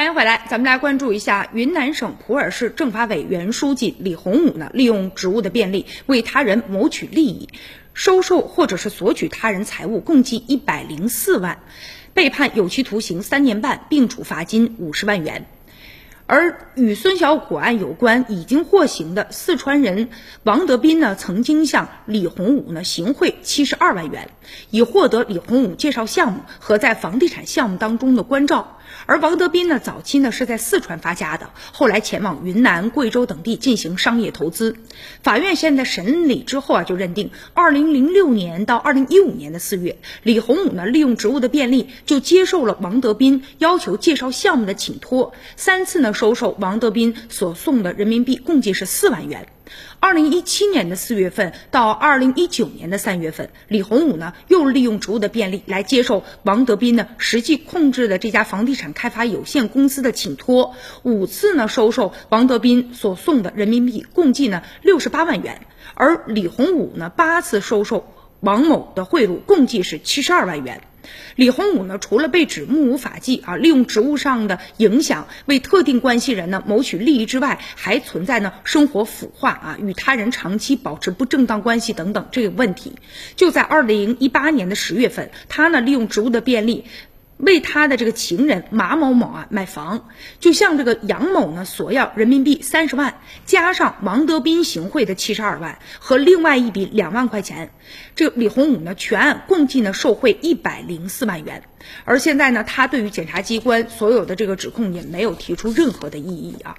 欢迎回来，咱们来关注一下云南省普洱市政法委原书记李洪武呢，利用职务的便利为他人谋取利益，收受或者是索取他人财物共计一百零四万，被判有期徒刑三年半，并处罚金五十万元。而与孙小果案有关、已经获刑的四川人王德斌呢，曾经向李洪武呢行贿七十二万元，以获得李洪武介绍项目和在房地产项目当中的关照。而王德斌呢，早期呢是在四川发家的，后来前往云南、贵州等地进行商业投资。法院现在审理之后啊，就认定，二零零六年到二零一五年的四月，李洪武呢利用职务的便利，就接受了王德斌要求介绍项目的请托，三次呢。收受王德斌所送的人民币共计是四万元。二零一七年的四月份到二零一九年的三月份，李洪武呢又利用职务的便利来接受王德斌呢实际控制的这家房地产开发有限公司的请托，五次呢收受王德斌所送的人民币共计呢六十八万元，而李洪武呢八次收受王某的贿赂，共计是七十二万元。李洪武呢，除了被指目无法纪啊，利用职务上的影响为特定关系人呢谋取利益之外，还存在呢生活腐化啊，与他人长期保持不正当关系等等这个问题。就在二零一八年的十月份，他呢利用职务的便利。为他的这个情人马某某啊买房，就向这个杨某呢索要人民币三十万，加上王德斌行贿的七十二万和另外一笔两万块钱，这个李洪武呢全案共计呢受贿一百零四万元。而现在呢，他对于检察机关所有的这个指控也没有提出任何的异议啊。